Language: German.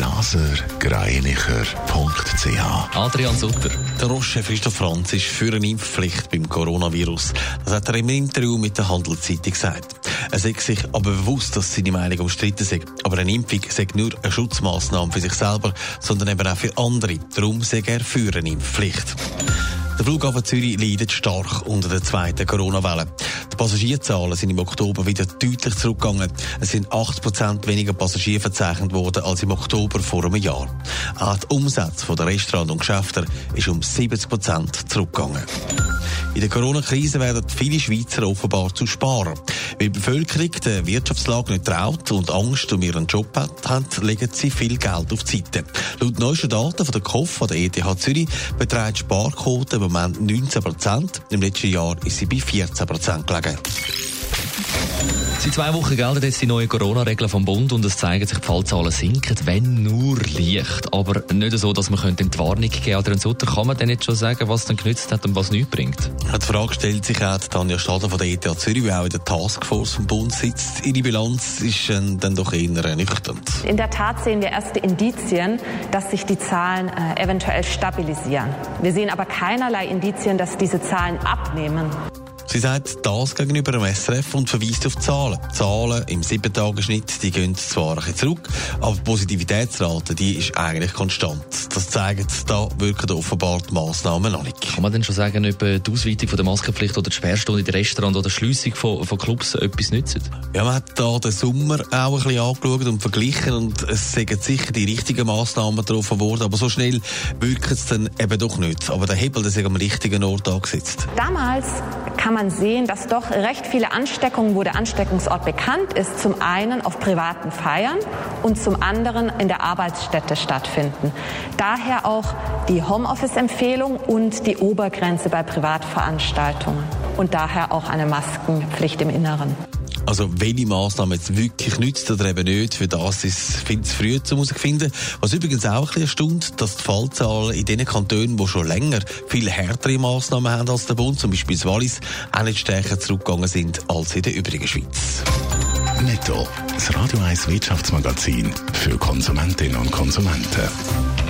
blasergreinicher.ch Adrian Sutter. Der Roche Christoph Franz ist für eine Impfpflicht beim Coronavirus. Das hat er im Interview mit der Handelszeitung gesagt. Er sagt sich aber bewusst, dass seine Meinung umstritten ist. Aber eine Impfung sei nur eine Schutzmaßnahme für sich selber, sondern eben auch für andere. Darum sei er für eine Impfpflicht. Der Flughafen Zürich leidet stark unter der zweiten Corona-Welle. Passagierzahlen sind im Oktober wieder deutlich zurückgegangen. Es sind 8% weniger Passagiere verzeichnet worden als im Oktober vor einem Jahr. Auch der Umsatz der Restaurants und Geschäfte ist um 70% zurückgegangen. In der Corona-Krise werden viele Schweizer offenbar zu sparen. Weil die Bevölkerung der Wirtschaftslage nicht traut und Angst um ihren Job hat, legen sie viel Geld auf die Seite. Laut neuesten Daten von der KOF von der ETH Zürich beträgt die Sparquote im Moment 19 Prozent. Im letzten Jahr ist sie bei 14 Prozent gelegen. Seit zwei Wochen gelten jetzt die neuen Corona-Regeln vom Bund und es zeigen sich, die Fallzahlen sinken, wenn nur leicht. Aber nicht so, dass man könnte die Warnung geben könnte. Sutter, kann man denn jetzt schon sagen, was dann genützt hat und was nichts bringt? Die Frage stellt sich auch Tanja Stader von der ETH Zürich, die auch in der Taskforce vom Bund sitzt. Ihre Bilanz ist äh, dann doch eher nüchtern. In der Tat sehen wir erste Indizien, dass sich die Zahlen äh, eventuell stabilisieren. Wir sehen aber keinerlei Indizien, dass diese Zahlen abnehmen. Sie sagt das gegenüber dem SRF und verweist auf Zahlen. Die Zahlen im 7-Tage-Schnitt, die gehen zwar ein bisschen zurück, aber die Positivitätsrate, die ist eigentlich konstant. Das zeigt, da wirken offenbar die Massnahmen noch nicht. Kann man denn schon sagen, ob die Ausweitung von der Maskenpflicht oder die Sperrstunde in den Restaurants oder die Schliessung von, von Clubs etwas nützen? Ja, man hat da den Sommer auch ein bisschen angeschaut und verglichen und es sind sicher die richtigen Massnahmen getroffen worden, aber so schnell wirkt es dann eben doch nicht. Aber der Hebel, der ist am richtigen Ort angesetzt. Damals kann man sehen, dass doch recht viele Ansteckungen, wo der Ansteckungsort bekannt ist, zum einen auf privaten Feiern und zum anderen in der Arbeitsstätte stattfinden. Daher auch die Homeoffice-Empfehlung und die Obergrenze bei Privatveranstaltungen und daher auch eine Maskenpflicht im Inneren. Also welche Massnahmen jetzt wirklich nützt oder eben nicht, für das ist viel zu früh zu finden. Was übrigens auch ein bisschen dass die Fallzahlen in den Kantonen, die schon länger viel härtere Massnahmen haben als der Bund, zum Beispiel das Wallis, auch nicht stärker zurückgegangen sind als in der übrigen Schweiz. Netto, das Radio 1 Wirtschaftsmagazin für Konsumentinnen und Konsumenten.